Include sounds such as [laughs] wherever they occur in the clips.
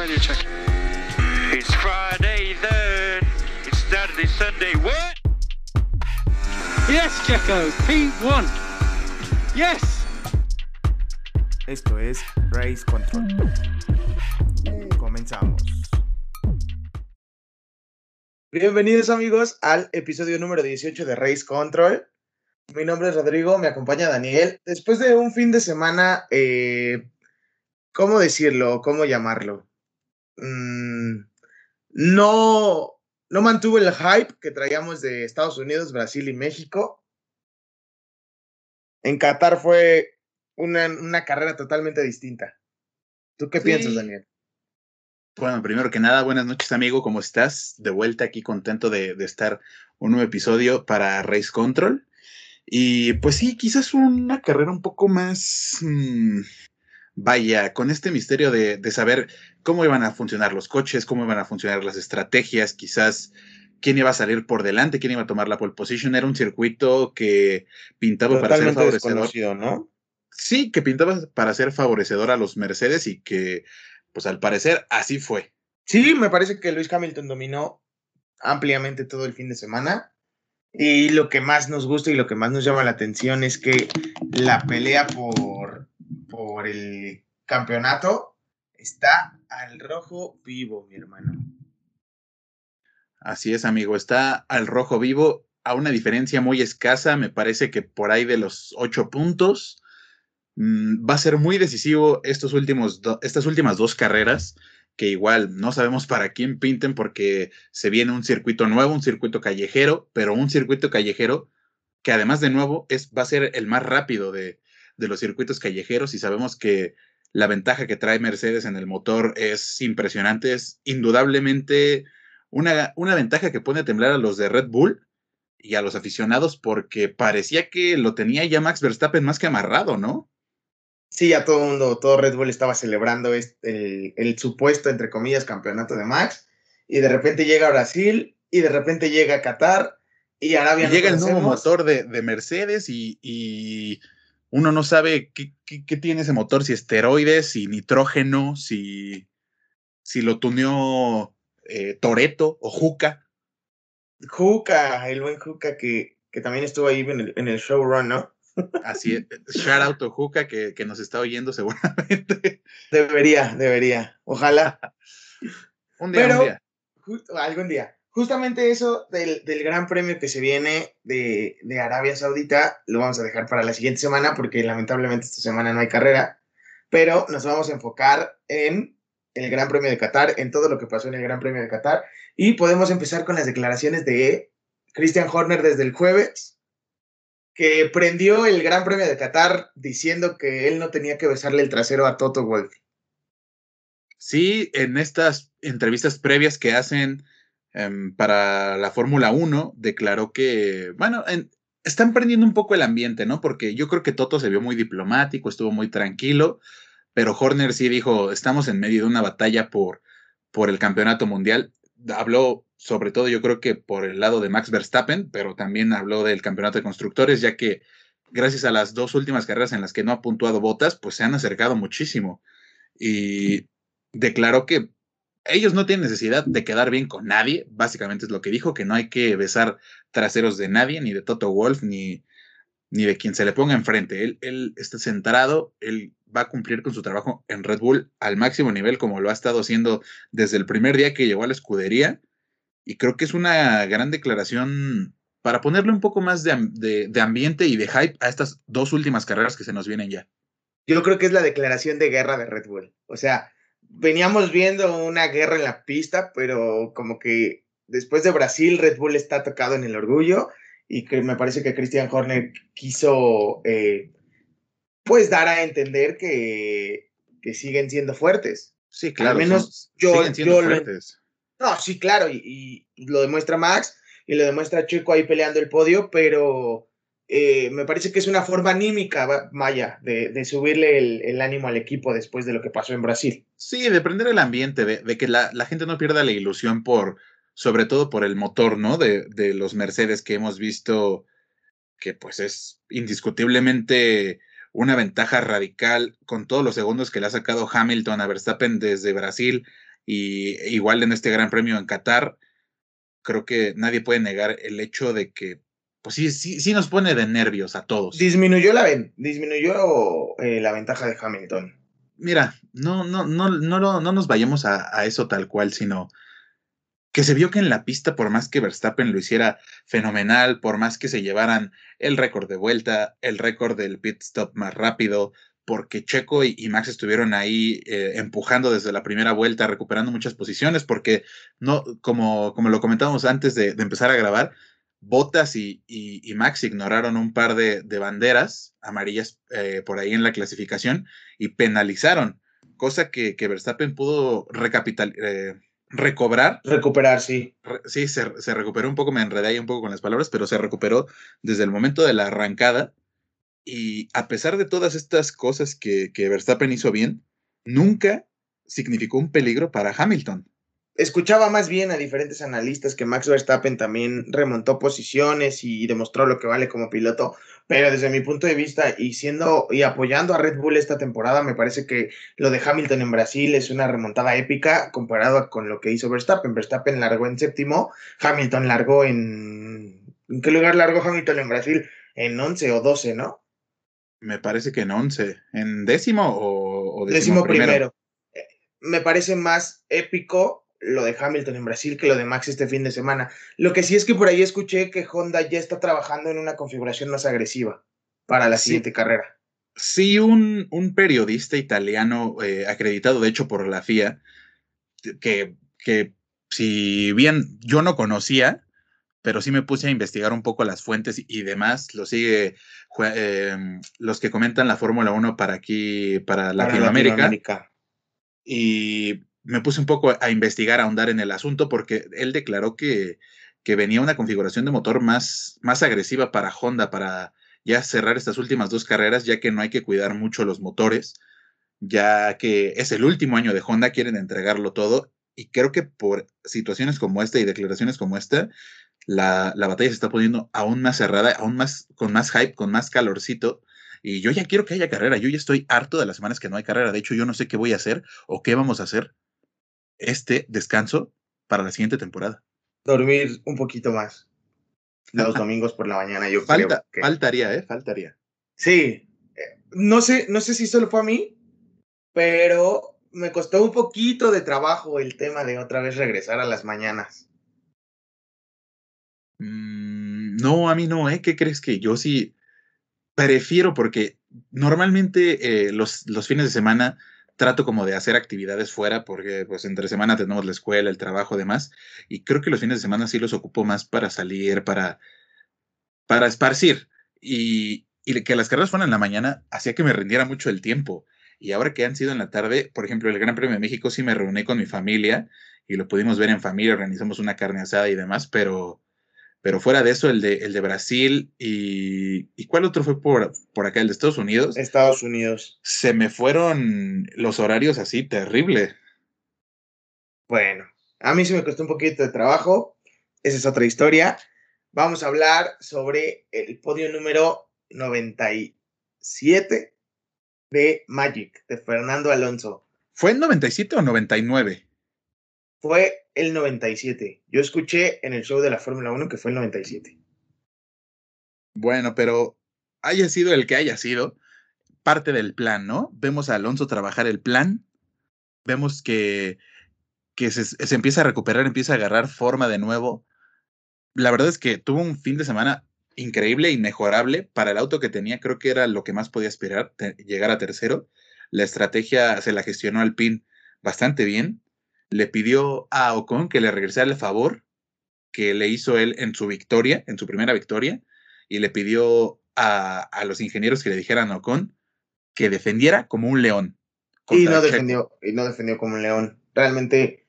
radio check. It's Friday then. It's Saturday, Sunday. What? Yes, Checo. P1. Yes. Esto es Race Control. Comenzamos. Bienvenidos amigos al episodio número 18 de Race Control. Mi nombre es Rodrigo, me acompaña Daniel. Después de un fin de semana, eh, ¿cómo decirlo? ¿Cómo llamarlo? Mm, no, no mantuvo el hype que traíamos de Estados Unidos, Brasil y México. En Qatar fue una, una carrera totalmente distinta. ¿Tú qué Sí. piensas, Daniel? Bueno, primero que nada, buenas noches, amigo. ¿Cómo estás? De vuelta aquí, contento de, de estar un nuevo episodio para Race Control. Y pues sí, quizás una carrera un poco más. mm, vaya, con este misterio de, de saber cómo iban a funcionar los coches, cómo iban a funcionar las estrategias, quizás quién iba a salir por delante, quién iba a tomar la pole position. Era un circuito que pintaba para ser favorecedor. ¿no? Sí, que pintaba para ser favorecedor a los Mercedes y que, pues al parecer, así fue. Sí, me parece que Luis Hamilton dominó ampliamente todo el fin de semana. Y lo que más nos gusta y lo que más nos llama la atención es que la pelea por, por el campeonato está al rojo vivo, mi hermano. Así es, amigo. Está al rojo vivo a una diferencia muy escasa. Me parece que por ahí de los ocho puntos. Mm, va a ser muy decisivo estos últimos estas últimas dos carreras, que igual no sabemos para quién pinten porque se viene un circuito nuevo, un circuito callejero, pero un circuito callejero que además de nuevo es, va a ser el más rápido de, de los circuitos callejeros y sabemos que la ventaja que trae Mercedes en el motor es impresionante, es indudablemente una, una ventaja que pone a temblar a los de Red Bull y a los aficionados porque parecía que lo tenía ya Max Verstappen más que amarrado, ¿no? Sí, a todo el mundo, todo Red Bull estaba celebrando este, el, el supuesto, entre comillas, campeonato de Max. Y de repente llega Brasil y de repente llega Qatar y Arabia. Y no llega el nuevo motor de, de Mercedes y, y uno no sabe qué, qué- qué tiene ese motor, si esteroides, si nitrógeno, si, si lo tuneó eh, Toreto o Juca. Juca, el buen Juca que, que también estuvo ahí en el, en el showrun, ¿no? Así es, [laughs] shout out to Juca que, que nos está oyendo seguramente. [laughs] Debería, debería. Ojalá. [laughs] Un día, Pero- un día. Justo- algún día. Justamente eso del, del gran premio que se viene de, de Arabia Saudita lo vamos a dejar para la siguiente semana porque lamentablemente esta semana no hay carrera, pero nos vamos a enfocar en el Gran Premio de Qatar, en todo lo que pasó en el Gran Premio de Qatar y podemos empezar con las declaraciones de Christian Horner desde el jueves que prendió el Gran Premio de Qatar diciendo que él no tenía que besarle el trasero a Toto Wolff. Sí, en estas entrevistas previas que hacen em, para la Fórmula 1, declaró que, bueno, en- están prendiendo un poco el ambiente, ¿no? Porque yo creo que Toto se vio muy diplomático, estuvo muy tranquilo, pero Horner sí dijo, estamos en medio de una batalla por, por el campeonato mundial. Habló sobre todo, yo creo que por el lado de Max Verstappen, pero también habló del campeonato de constructores, ya que gracias a las dos últimas carreras en las que no ha puntuado botas, pues se han acercado muchísimo. Y declaró que ellos no tienen necesidad de quedar bien con nadie, básicamente es lo que dijo, que no hay que besar traseros de nadie, ni de Toto Wolf, ni, ni de quien se le ponga enfrente. Él, él está centrado, él va a cumplir con su trabajo en Red Bull al máximo nivel, como lo ha estado haciendo desde el primer día que llegó a la escudería. Y creo que es una gran declaración para ponerle un poco más de, de- de ambiente y de hype a estas dos últimas carreras que se nos vienen ya. Yo creo que es la declaración de guerra de Red Bull. O sea, veníamos viendo una guerra en la pista, pero como que después de Brasil, Red Bull está tocado en el orgullo y que me parece que Christian Horner quiso, eh, pues, dar a entender que, que siguen siendo fuertes. Sí, claro. menos son- yo- siguen siendo yo lo-. No, sí, claro, y, y lo demuestra Max y lo demuestra Checo ahí peleando el podio, pero eh, me parece que es una forma anímica, Maya, de, subirle el, ánimo al equipo después de lo que pasó en Brasil. Sí, de prender el ambiente, de, que la, la gente no pierda la ilusión por, sobre todo por el motor, ¿no? De, de los Mercedes que hemos visto que pues es indiscutiblemente una ventaja radical con todos los segundos que le ha sacado Hamilton a Verstappen desde Brasil Y igual en este Gran Premio en Qatar, creo que nadie puede negar el hecho de que, pues sí, sí, sí nos pone de nervios a todos. Disminuyó la, disminuyó, eh, la ventaja de Hamilton. Mira, no, no, no, no, no nos vayamos a, a eso tal cual, sino que se vio que en la pista, por más que Verstappen lo hiciera fenomenal, por más que se llevaran el récord de vuelta, el récord del pit stop más rápido, porque Checo y, Max estuvieron ahí eh, empujando desde la primera vuelta, recuperando muchas posiciones, porque no, como, como lo comentábamos antes de, empezar a grabar, Bottas y, Max ignoraron un par de, banderas amarillas eh, por ahí en la clasificación y penalizaron, cosa que, que Verstappen pudo recapital, eh, recobrar. Recuperar, sí. sí, se, se, recuperó un poco, me enredé ahí un poco con las palabras, pero se recuperó desde el momento de la arrancada. Y a pesar de todas estas cosas que, que Verstappen hizo bien, nunca significó un peligro para Hamilton escuchaba más bien a diferentes analistas que Max Verstappen también remontó posiciones y demostró lo que vale como piloto, pero desde mi punto de vista y siendo y apoyando a Red Bull esta temporada, me parece que lo de Hamilton en Brasil es una remontada épica comparado con lo que hizo Verstappen. Verstappen largó en séptimo, Hamilton largó en ¿En qué lugar largó Hamilton en Brasil? En 11 o 12, ¿no? Me parece que en 11. ¿En décimo o, décimo, primero? Me parece más épico lo de Hamilton en Brasil que lo de Max este fin de semana. Lo que sí es que por ahí escuché que Honda ya está trabajando en una configuración más agresiva para la siguiente carrera. Sí, un, un periodista italiano eh, acreditado, de hecho, por la FIA, que, que si bien yo no conocía, pero sí me puse a investigar un poco las fuentes y demás, lo sigue em, los que comentan la Fórmula 1 para aquí, para, Latinoamérica. Latinoamérica. Y me puse un poco a investigar, a ahondar en el asunto, porque él declaró que, que venía una configuración de motor más, más agresiva para Honda, para ya cerrar estas últimas dos carreras, ya que no hay que cuidar mucho los motores, ya que es el último año de Honda, quieren entregarlo todo, y creo que por situaciones como esta y declaraciones como esta, la, la batalla se está poniendo aún más cerrada, aún más, con más hype, con más calorcito, y yo ya quiero que haya carrera, yo ya estoy harto de las semanas que no hay carrera, de hecho yo no sé qué voy a hacer o qué vamos a hacer este descanso para la siguiente temporada. Dormir un poquito más. Los domingos por la mañana, yo Falta, creo Faltaría, ¿eh? Faltaría. Sí. No sé, no sé si solo fue a mí, pero me costó un poquito de trabajo el tema de otra vez regresar a las mañanas. Mm, no, a mí no, ¿eh? ¿Qué crees que yo sí prefiero? Porque normalmente eh, los, los fines de semana trato como de hacer actividades fuera porque pues entre semana tenemos la escuela, el trabajo, demás, y creo que los fines de semana sí los ocupo más para salir, para, para esparcir. Y, y que las carreras fueran en la mañana hacía que me rindiera mucho el tiempo. Y ahora que han sido en la tarde, por ejemplo, el Gran Premio de México sí me reuní con mi familia y lo pudimos ver en familia, organizamos una carne asada y demás, pero pero fuera de eso, el de, el de Brasil y, y ¿cuál otro fue por, por acá? El de Estados Unidos. Estados Unidos. Se me fueron los horarios así, terrible. Bueno, a mí se me costó un poquito de trabajo. Esa es otra historia. Vamos a hablar sobre el podio número 97 de Magic, de Fernando Alonso. ¿Fue en 97 o 99? Fue el 97. Yo escuché en el show de la Fórmula 1 que fue el 97. Bueno, pero haya sido el que haya sido, parte del plan, ¿no? Vemos a Alonso trabajar el plan, vemos que, que se, se, empieza a recuperar, empieza a agarrar forma de nuevo. La verdad es que tuvo un fin de semana increíble, inmejorable. Para el auto que tenía, creo que era lo que más podía esperar, llegar a tercero. La estrategia se la gestionó al pin bastante bien le pidió a Ocon que le regresara el favor que le hizo él en su victoria, en su primera victoria, y le pidió a, a los ingenieros que le dijeran a Ocon que defendiera como un león. Y no defendió, y no defendió como un león. Realmente,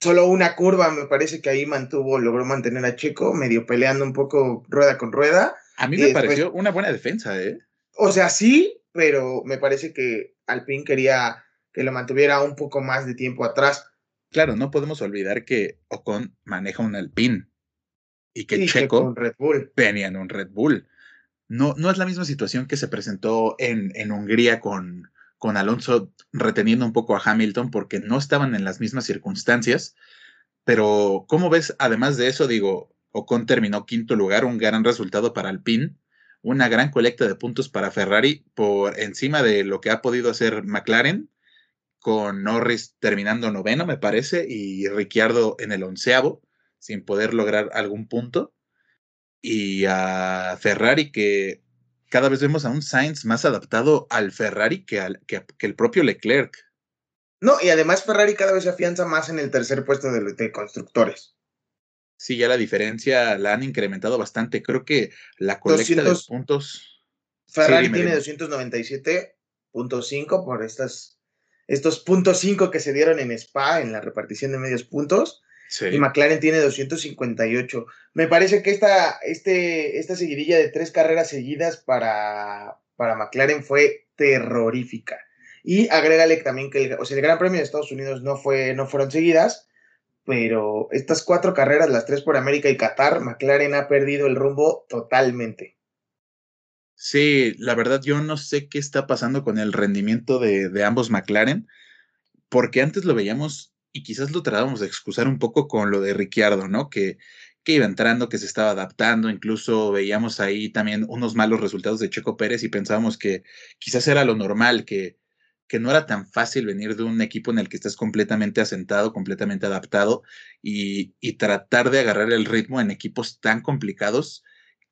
solo una curva me parece que ahí mantuvo, logró mantener a Checo, medio peleando un poco rueda con rueda. A mí me pareció una buena defensa, ¿eh? O sea, sí, pero me parece que Alpine quería que lo mantuviera un poco más de tiempo atrás. Claro, no podemos olvidar que Ocon maneja un Alpine y que Checo Red Bull. venía en un Red Bull. No, no es la misma situación que se presentó en, en Hungría con, con Alonso reteniendo un poco a Hamilton porque no estaban en las mismas circunstancias. Pero, ¿cómo ves? Además de eso, digo, Ocon terminó quinto lugar, un gran resultado para Alpine, una gran colecta de puntos para Ferrari por encima de lo que ha podido hacer McLaren, con Norris terminando noveno, me parece, y Ricciardo en el onceavo, sin poder lograr algún punto. Y a Ferrari que cada vez vemos a un Sainz más adaptado al Ferrari que, al, que, el propio Leclerc. No, y además Ferrari cada vez se afianza más en el tercer puesto de, constructores. Sí, ya la diferencia la han incrementado bastante. Creo que la colecta de puntos. Ferrari tiene 297.5 por estas, estos puntos 5 que se dieron en Spa en la repartición de medios puntos. Y McLaren tiene 258. Me parece que esta, este, esta seguidilla de tres carreras seguidas para, para McLaren fue terrorífica. Y agrégale también que el, o sea, el Gran Premio de Estados Unidos no, fue, no fueron seguidas, pero estas cuatro carreras, las tres por América y Qatar, McLaren ha perdido el rumbo totalmente. Sí, la verdad yo no sé qué está pasando con el rendimiento de, de ambos McLaren, porque antes lo veíamos y quizás lo tratábamos de excusar un poco con lo de Ricciardo, ¿no? Que, que iba entrando, que se estaba adaptando, incluso veíamos ahí también unos malos resultados de Checo Pérez y pensábamos que quizás era lo normal, que, que no era tan fácil venir de un equipo en el que estás completamente asentado, completamente adaptado y, y tratar de agarrar el ritmo en equipos tan complicados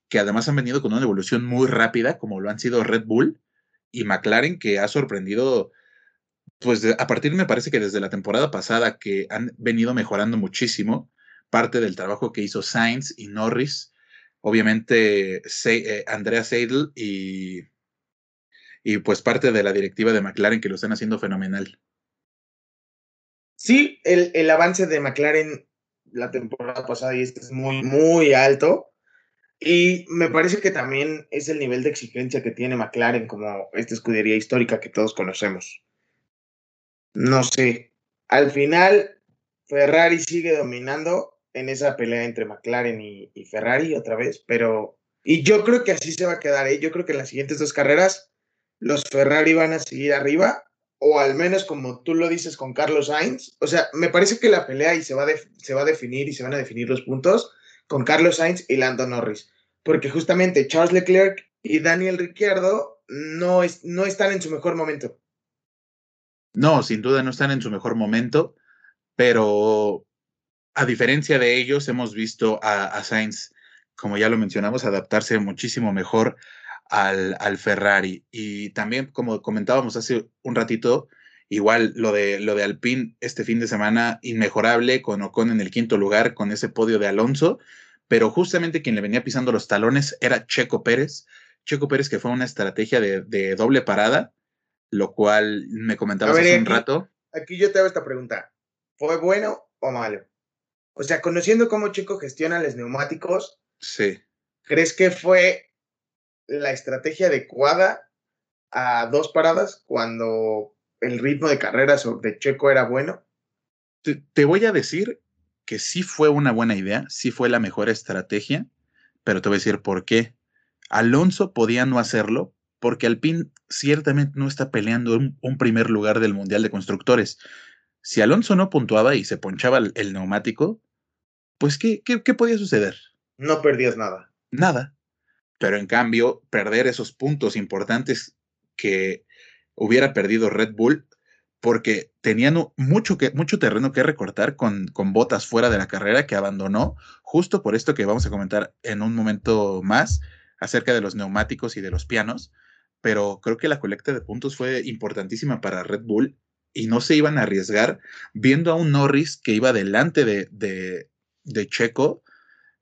que además han venido con una evolución muy rápida, como lo han sido Red Bull y McLaren, que ha sorprendido pues a partir me parece que desde la temporada pasada que han venido mejorando muchísimo parte del trabajo que hizo Sainz y Norris, obviamente eh, Andrea Seidel y, y pues parte de la directiva de McLaren que lo están haciendo fenomenal. Sí, el, el avance de McLaren la temporada pasada y este es muy, muy alto. Y me parece que también es el nivel de exigencia que tiene McLaren como esta escudería histórica que todos conocemos no sé. Al final, Ferrari sigue dominando en esa pelea entre McLaren y, Ferrari otra vez, pero... Y yo creo que así se va a quedar, ¿eh? Yo creo que en las siguientes dos carreras los Ferrari van a seguir arriba, o al menos como tú lo dices con Carlos Sainz. O sea, me parece que la pelea y se va, se va a definir y se van a definir los puntos con Carlos Sainz y Lando Norris. Porque justamente Charles Leclerc y Daniel Ricciardo no, es, no están en su mejor momento. No, sin duda no están en su mejor momento, pero a diferencia de ellos, hemos visto a, Sainz, como ya lo mencionamos, adaptarse muchísimo mejor al, al, Ferrari. Y también, como comentábamos hace un ratito, igual lo de, lo de Alpine este fin de semana, inmejorable, con Ocon en el quinto lugar, con ese podio de Alonso, pero justamente quien le venía pisando los talones era Checo Pérez. Checo Pérez, que fue una estrategia de, de doble parada, lo cual me comentabas hace un rato. Aquí yo te hago esta pregunta. ¿Fue bueno o malo? O sea, conociendo cómo Chico gestiona los neumáticos, sí. ¿crees que fue la estrategia adecuada a dos paradas cuando el ritmo de carrera de Checo era bueno? te, voy a decir que sí fue una buena idea, sí fue la mejor estrategia, pero te voy a decir por qué. Alonso podía no hacerlo porque Alpine ciertamente no está peleando un, primer lugar del Mundial de Constructores. Si Alonso no puntuaba y se ponchaba el, neumático, pues ¿qué, ¿qué, qué, podía suceder? No perdías nada. Nada. Pero en cambio, perder esos puntos importantes que hubiera perdido Red Bull, porque tenían mucho, mucho terreno que recortar con, con botas fuera de la carrera que abandonó, justo por esto que vamos a comentar en un momento más acerca de los neumáticos y de los pianos pero creo que la colecta de puntos fue importantísima para Red Bull y no se iban a arriesgar viendo a un Norris que iba delante de, de, Checo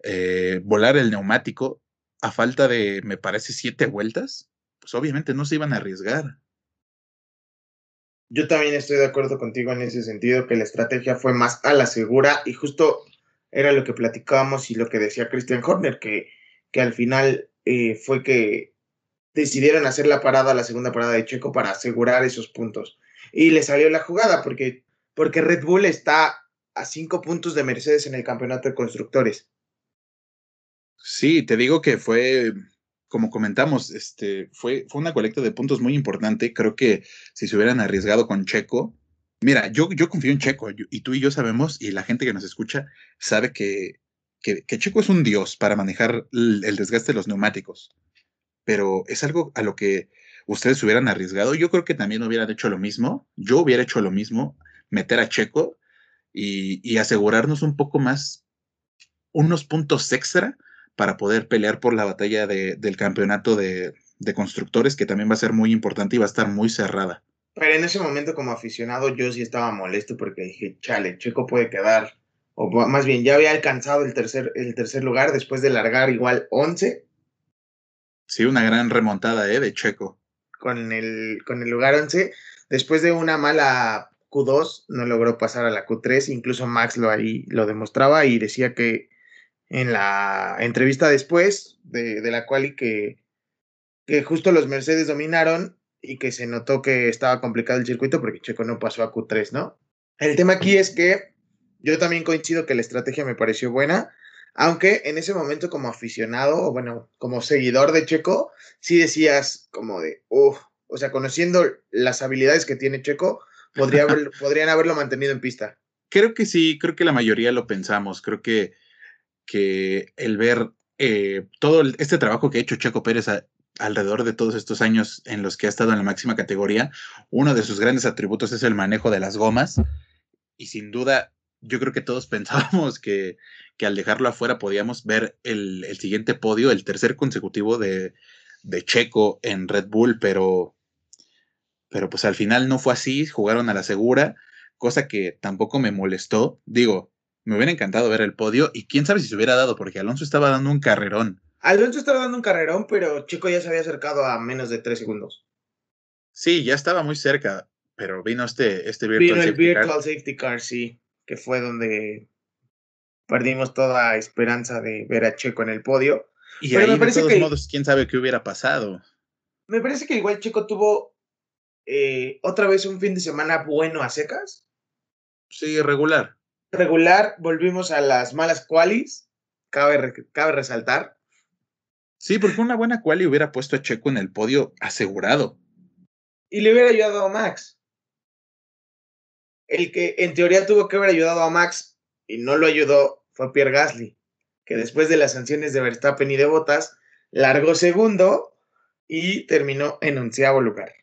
eh, volar el neumático a falta de, me parece, siete vueltas, pues obviamente no se iban a arriesgar. Yo también estoy de acuerdo contigo en ese sentido, que la estrategia fue más a la segura y justo era lo que platicábamos y lo que decía Christian Horner, que, que al final eh, fue que decidieron hacer la parada, la segunda parada de Checo para asegurar esos puntos. Y le salió la jugada porque, porque Red Bull está a cinco puntos de Mercedes en el campeonato de constructores. Sí, te digo que fue como comentamos, este, fue, fue una colecta de puntos muy importante. Creo que si se hubieran arriesgado con Checo, mira, yo, yo confío en Checo y tú y yo sabemos, y la gente que nos escucha sabe que, que, Checo es un dios para manejar el, desgaste de los neumáticos. Pero es algo a lo que ustedes hubieran arriesgado. Yo creo que también hubieran hecho lo mismo. Yo hubiera hecho lo mismo, meter a Checo y, asegurarnos un poco más, unos puntos extra para poder pelear por la batalla del campeonato de, constructores, que también va a ser muy importante y va a estar muy cerrada. Pero en ese momento como aficionado yo sí estaba molesto porque dije, chale, Checo puede quedar, o más bien ya había alcanzado el tercer, el tercer lugar después de largar igual 11. Sí, una gran remontada ¿eh? de Checo. Con el, con el lugar 11, después de una mala Q2, no logró pasar a la Q3, incluso Max lo ahí lo demostraba y decía que en la entrevista después de, la cual y que, que justo los Mercedes dominaron y que se notó que estaba complicado el circuito porque Checo no pasó a Q3, ¿no? El tema aquí es que yo también coincido que la estrategia me pareció buena, aunque en ese momento como aficionado o bueno, como seguidor de Checo, sí decías como de, uff, o sea, conociendo las habilidades que tiene Checo, Podría [laughs] podrían haberlo mantenido en pista. Creo que sí, creo que la mayoría lo pensamos. Creo que, que el ver eh, todo este trabajo que ha hecho Checo Pérez alrededor de todos estos años en los que ha estado en la máxima categoría, uno de sus grandes atributos es el manejo de las gomas. Y sin duda, yo creo que todos [laughs] pensábamos que, que al dejarlo afuera podíamos ver el, el siguiente podio, el tercer consecutivo de, de Checo en Red Bull, pero pero pues al final no fue así, jugaron a la segura, cosa que tampoco me molestó. Digo, me hubiera encantado ver el podio y quién sabe si se hubiera dado, porque Alonso estaba dando un carrerón. Alonso estaba dando un carrerón, pero Chico ya se había acercado a menos de tres segundos. Sí, ya estaba muy cerca, pero vino este, este Virtual, vino el virtual Safety Car, sí, que fue donde perdimos toda esperanza de ver a Checo en el podio. Y ahí, de todos modos, quién sabe qué hubiera pasado. Me parece que igual Checo tuvo eh, otra vez un fin de semana bueno a secas. Sí, regular. Regular, volvimos a las malas qualis, cabe, cabe resaltar. Sí, porque una buena quali hubiera puesto a Checo en el podio asegurado. Y le hubiera ayudado a Max. El que en teoría tuvo que haber ayudado a Max y no lo ayudó fue Pierre Gasly, que después de las sanciones de Verstappen y de Bottas, largó segundo y terminó en onceavo lugar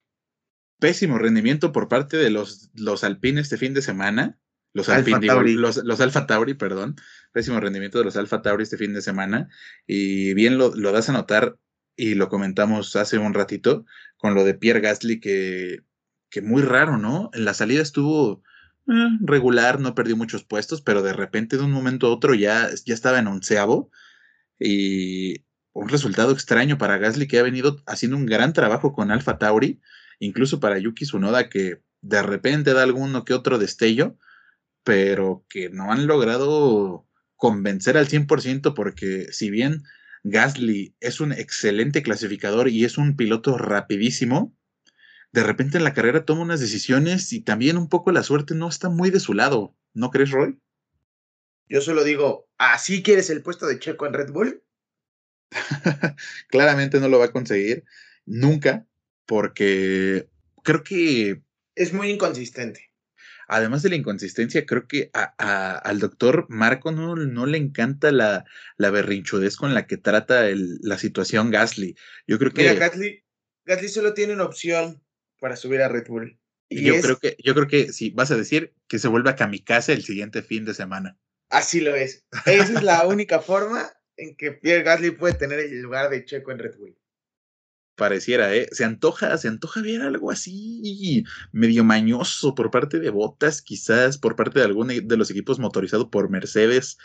pésimo rendimiento por parte de los, los alpines este fin de semana. Los Alfa los, los, Alfa Tauri, perdón. Pésimo rendimiento de los Alfa Tauri este fin de semana. Y bien lo, lo, das a notar, y lo comentamos hace un ratito, con lo de Pierre Gasly, que, que muy raro, ¿no? En la salida estuvo eh, regular, no perdió muchos puestos, pero de repente de un momento a otro ya, ya estaba en onceavo. Y un resultado extraño para Gasly, que ha venido haciendo un gran trabajo con Alfa Tauri incluso para Yuki Tsunoda, que de repente da alguno que otro destello, pero que no han logrado convencer al 100% porque si bien Gasly es un excelente clasificador y es un piloto rapidísimo, de repente en la carrera toma unas decisiones y también un poco la suerte no está muy de su lado, ¿no crees, Roy? Yo solo digo, ¿así quieres el puesto de Checo en Red Bull? [laughs] Claramente no lo va a conseguir, nunca, porque creo que... Es muy inconsistente. Además de la inconsistencia, creo que al doctor Marco no, no le encanta la, la, berrinchudez con la que trata la situación Gasly. Yo creo que... Mira, Gasly, Gasly solo tiene una opción para subir a Red Bull. Y yo, creo que, yo creo que si vas a decir que se vuelva kamikaze el siguiente fin de semana. Así lo es. Esa es la única forma en que Pierre Gasly puede tener el lugar de Checo en Red Bull pareciera, ¿eh? Se antoja, se antoja ver algo así medio mañoso por parte de Botas, quizás por parte de alguno de los equipos motorizados por Mercedes,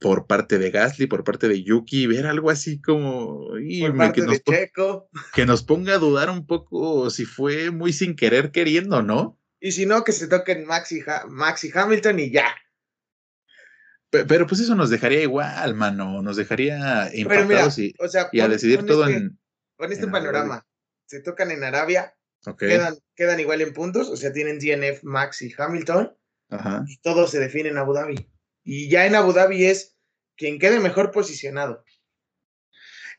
por parte de Gasly, por parte de Yuki, ver algo así como que, nos que nos ponga a dudar un poco si fue muy sin querer queriendo, ¿no? Y si no, que se toquen Max y, Max y Hamilton y ya. Pero, pues eso nos dejaría igual, mano, nos dejaría impactados y, y, a decidir todo en con este panorama, se tocan en Arabia, quedan, quedan igual en puntos, o sea, tienen DNF, Max y Hamilton, y todo se define en Abu Dhabi. Y ya en Abu Dhabi es quien quede mejor posicionado.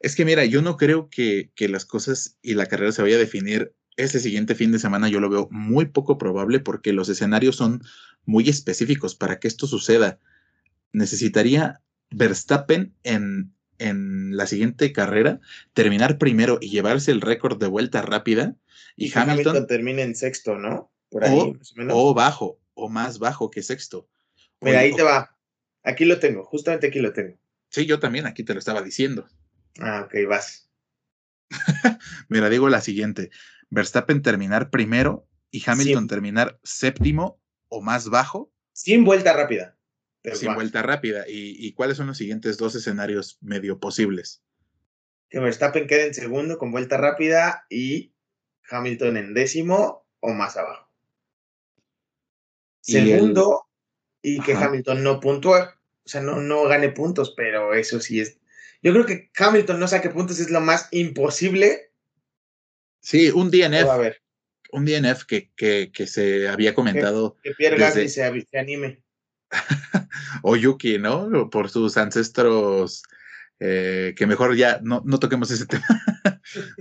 Es que mira, yo no creo que, que las cosas y la carrera se vaya a definir este siguiente fin de semana. Yo lo veo muy poco probable porque los escenarios son muy específicos para que esto suceda. Necesitaría Verstappen en, en la siguiente carrera terminar primero y llevarse el récord de vuelta rápida y, Hamilton, termine en sexto, ¿no? Por ahí, o, bajo, o más bajo que sexto. Mira, ahí te va. Aquí lo tengo, justamente aquí lo tengo. Sí, yo también aquí te lo estaba diciendo. Ah, ok, vas. [laughs] Mira, digo la siguiente. Verstappen terminar primero y Hamilton terminar séptimo o más bajo. Sin vuelta rápida. Sin vuelta rápida. ¿Y, cuáles son los siguientes dos escenarios medio posibles? Que Verstappen quede en segundo con vuelta rápida y Hamilton en décimo o más abajo. Segundo, y que Hamilton no puntúe. O sea, no, no gane puntos, pero eso sí es. Yo creo que Hamilton no saque puntos es lo más imposible. Sí, un DNF. A ver. Un DNF que, que, que, se había comentado. Que, Pierre Gasly se, anime. [laughs] o Yuki, ¿no? Por sus ancestros. Eh, que mejor ya no, no toquemos ese [laughs] tema.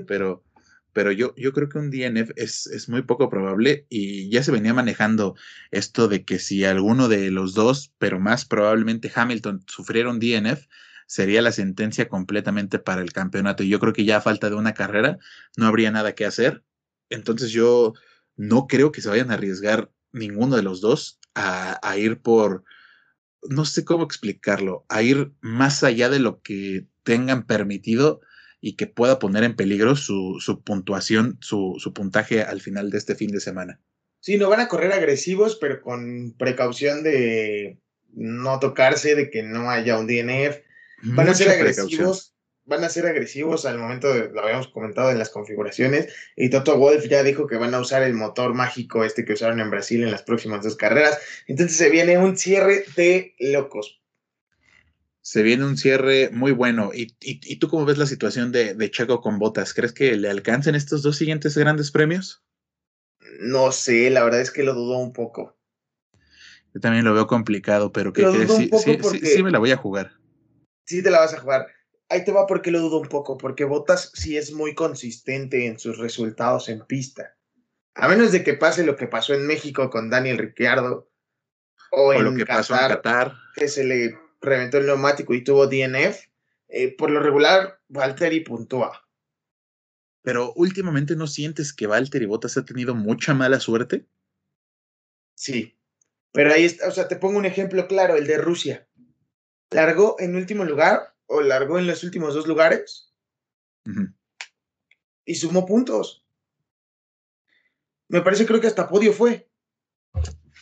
pero pero yo, yo creo que un DNF es, es, muy poco probable y ya se venía manejando esto de que si alguno de los dos, pero más probablemente Hamilton, sufriera un DNF, sería la sentencia completamente para el campeonato. Y yo creo que ya a falta de una carrera no habría nada que hacer. Entonces yo no creo que se vayan a arriesgar ninguno de los dos a, a ir por, no sé cómo explicarlo, a ir más allá de lo que tengan permitido y que pueda poner en peligro su, puntuación, su, su, puntaje al final de este fin de semana. Sí, no van a correr agresivos, pero con precaución de no tocarse, de que no haya un DNF. Van a ser agresivos, van a ser agresivos al momento de, lo habíamos comentado en las configuraciones, y Toto Wolf ya dijo que van a usar el motor mágico este que usaron en Brasil en las próximas dos carreras. Entonces se viene un cierre de locos se viene un cierre muy bueno. ¿Y, y, tú cómo ves la situación de, de, Checo con botas? ¿Crees que le alcancen estos dos siguientes grandes premios? No sé, la verdad es que lo dudo un poco. Yo también lo veo complicado, pero que, sí, sí, me la voy a jugar. Sí, te la vas a jugar. Ahí te va porque lo dudo un poco, porque Botas sí es muy consistente en sus resultados en pista. A menos de que pase lo que pasó en México con Daniel Ricciardo o, en lo que pasó en Qatar, que se le reventó el neumático y tuvo DNF, eh, por lo regular, Valtteri puntúa. Pero últimamente no sientes que Valtteri Bottas ha tenido mucha mala suerte? Sí. Pero ahí está, o sea, te pongo un ejemplo claro, el de Rusia. ¿Largó en último lugar o largó en los últimos dos lugares? Y sumó puntos. Me parece, creo que hasta podio fue.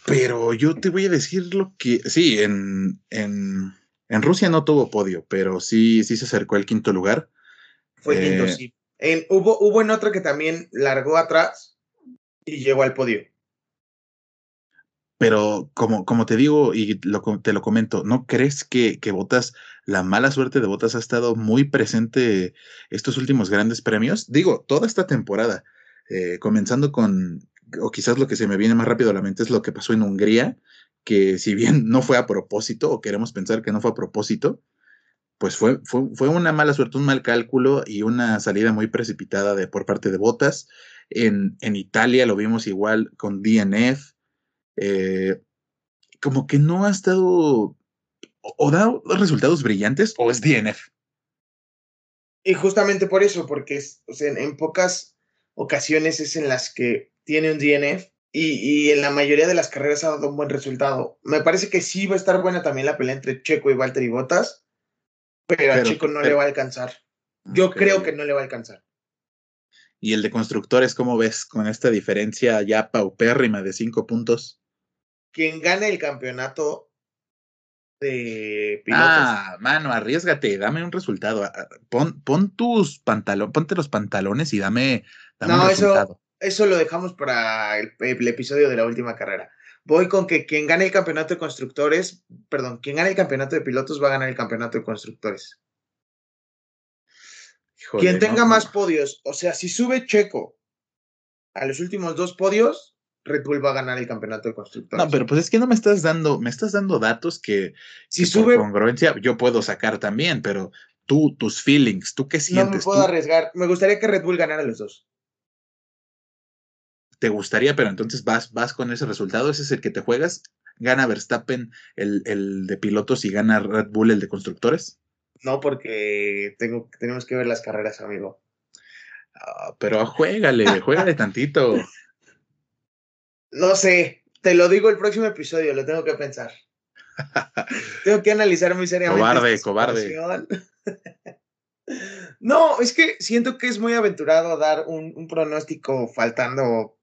Pero yo te voy a decir lo que. Sí, en, en, en Rusia no tuvo podio, pero sí, sí se acercó al quinto lugar. Fue quinto, eh, sí. En, hubo, hubo en otro que también largó atrás y llegó al podio. Pero como, como te digo y te lo comento, ¿no crees que, que Botas, la mala suerte de Botas ha estado muy presente estos últimos grandes premios? Digo, toda esta temporada, eh, comenzando con, o quizás lo que se me viene más rápido a la mente es lo que pasó en Hungría, que si bien no fue a propósito, o queremos pensar que no fue a propósito, pues fue, fue, una mala suerte, un mal cálculo y una salida muy precipitada de, por parte de Botas. En, en Italia lo vimos igual con DNF. Eh, como que no ha estado o, da resultados brillantes o es DNF. Y justamente por eso, porque en pocas ocasiones es en las que tiene un DNF y, en la mayoría de las carreras ha dado un buen resultado. Me parece que sí va a estar buena también la pelea entre Checo y Valtteri Bottas, pero, a Checo no le va a alcanzar. Yo creo que no le va a alcanzar. ¿Y el de constructores, cómo ves con esta diferencia ya paupérrima de cinco puntos? Quien gane el campeonato de pilotos. Ah, mano, arriesgate, dame un resultado. Pon, pon tus pantalones, ponte los pantalones y dame, dame un resultado eso lo dejamos para el, episodio de la última carrera. Voy con que quien gane el campeonato de constructores, perdón, quien gane el campeonato de pilotos va a ganar el campeonato de constructores. quien tenga más podios, o sea, si sube Checo a los últimos dos podios, Red Bull va a ganar el campeonato de constructores. No, pero pues es que no me estás dando, me estás dando datos que, si sube por congruencia yo puedo sacar también, pero tú, tus feelings, tú qué sientes. No me puedo arriesgar. Me gustaría que Red Bull ganara los dos. ¿Te gustaría, pero entonces vas, vas con ese resultado? ¿Ese es el que te juegas? ¿Gana Verstappen el, el de pilotos y gana Red Bull el de constructores? No, porque tengo, tenemos que ver las carreras, amigo. Ah, pero juégale, juégale tantito. [laughs] No sé, te lo digo el próximo episodio, lo tengo que pensar. [laughs] tengo que analizar muy seriamente. Cobarde, cobarde. [laughs] no, es que siento que es muy aventurado dar un, pronóstico faltando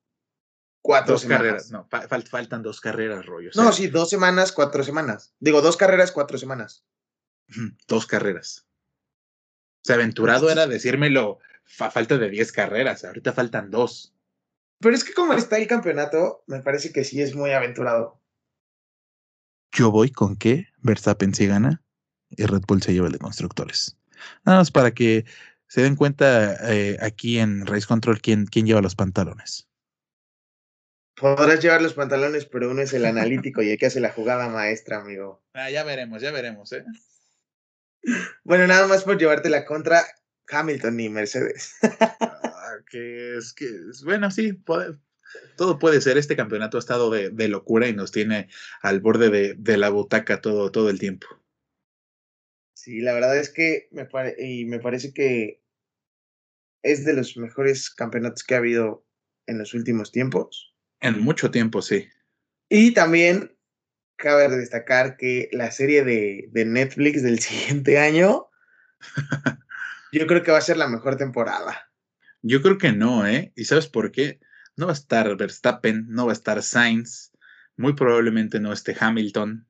cuatro dos carreras. No, faltan dos carreras, rollo. no, sí, dos semanas, cuatro semanas. Digo, dos carreras, cuatro semanas. Dos carreras. O sea, aventurado era decírmelo a falta de diez carreras. Ahorita faltan dos. Pero es que como está el campeonato, me parece que sí es muy aventurado. Yo voy con que Verstappen sí gana y Red Bull se lleva el de constructores. Nada más para que se den cuenta eh, aquí en Race Control quién, quién lleva los pantalones. Podrás llevar los pantalones, pero uno es el analítico y el que hace la jugada maestra, amigo. Ah, ya veremos, ya veremos, ¿eh? Bueno, nada más por llevarte la contra Hamilton y Mercedes. [laughs] Que es que, bueno, sí, todo puede ser. Este campeonato ha estado de, locura y nos tiene al borde de, la butaca todo, todo el tiempo. Sí, la verdad es que me, y me parece que es de los mejores campeonatos que ha habido en los últimos tiempos. En mucho tiempo, sí. Y también cabe destacar que la serie de, de Netflix del [laughs] siguiente año, [laughs] yo creo que va a ser la mejor temporada. Yo creo que no, ¿eh? ¿Y sabes por qué? No va a estar Verstappen, no va a estar Sainz, muy probablemente no esté Hamilton,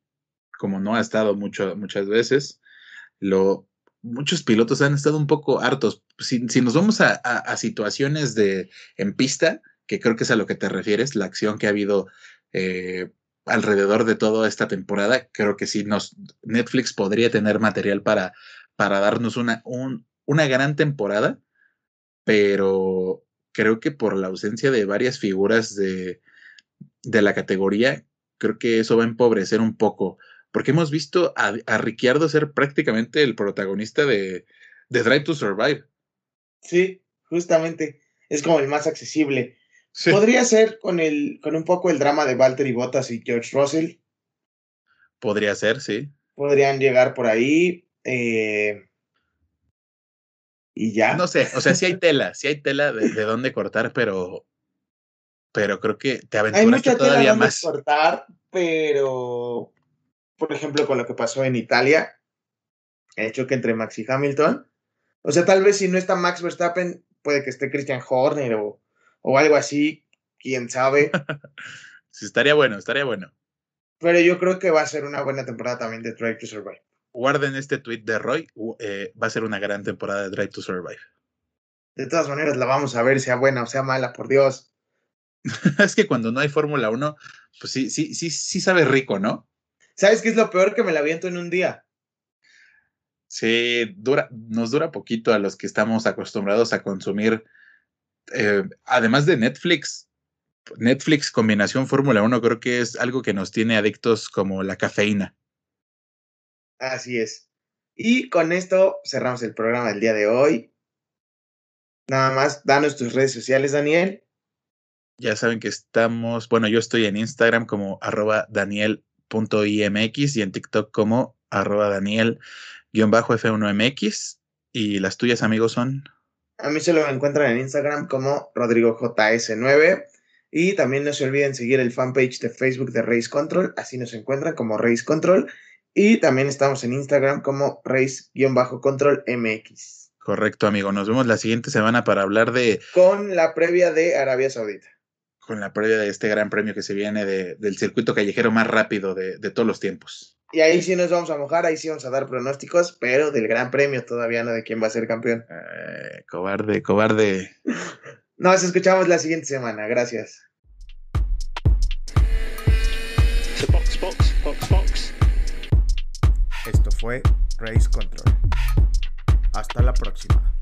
como no ha estado mucho, muchas veces. Lo, muchos pilotos han estado un poco hartos. Si, nos vamos a, situaciones de en pista, que creo que es a lo que te refieres, la acción que ha habido eh, alrededor de toda esta temporada, creo que sí nos Netflix podría tener material para, para darnos una, una gran temporada pero creo que por la ausencia de varias figuras de, de la categoría, creo que eso va a empobrecer un poco, porque hemos visto a, a Ricciardo ser prácticamente el protagonista de, de Drive to Survive. Sí, justamente, es como el más accesible. Podría ser con, el, con un poco el drama de Valtteri Bottas y George Russell. Podría ser, sí. Podrían llegar por ahí. Eh, y ya. No sé, o sea, sí hay tela, sí hay tela de, dónde cortar, pero pero creo que te aventuraste hay mucha todavía tela más. cortar, pero por ejemplo, con lo que pasó en Italia, el choque entre Max y Hamilton. O sea, tal vez si no está Max Verstappen, puede que esté Christian Horner o, o algo así, quién sabe. [laughs] sí, estaría bueno, estaría bueno. Pero yo creo que va a ser una buena temporada también de Drive to Survive guarden este tweet de Roy, eh, va a ser una gran temporada de Drive to Survive. De todas maneras, la vamos a ver, sea buena o sea mala, por Dios. [laughs] es que cuando no hay Fórmula 1, pues sí, sí, sí, sí sabe rico, ¿no? ¿Sabes qué es lo peor que me la aviento en un día? Sí, dura, nos dura poquito a los que estamos acostumbrados a consumir, eh, además de Netflix. Netflix combinación Fórmula 1 creo que es algo que nos tiene adictos como la cafeína. Así es. Y con esto cerramos el programa del día de hoy. Nada más, danos tus redes sociales, Daniel. Ya saben que estamos, bueno, yo estoy en Instagram como arroba daniel.imx y en TikTok como arroba daniel-f1mx. Y las tuyas, amigos, son. A mí se lo encuentran en Instagram como RodrigoJS9. Y también no se olviden seguir el fanpage de Facebook de Race Control. Así nos encuentran como Race Control. Y también estamos en Instagram como Race-Control MX. Correcto, amigo. Nos vemos la siguiente semana para hablar de. Con la previa de Arabia Saudita. Con la previa de este gran premio que se viene del circuito callejero más rápido de, todos los tiempos. Y ahí sí nos vamos a mojar, ahí sí vamos a dar pronósticos, pero del gran premio todavía no de quién va a ser campeón. Eh, cobarde, cobarde. [laughs] Nos escuchamos la siguiente semana. Gracias. Esto fue Race Control. Hasta la próxima.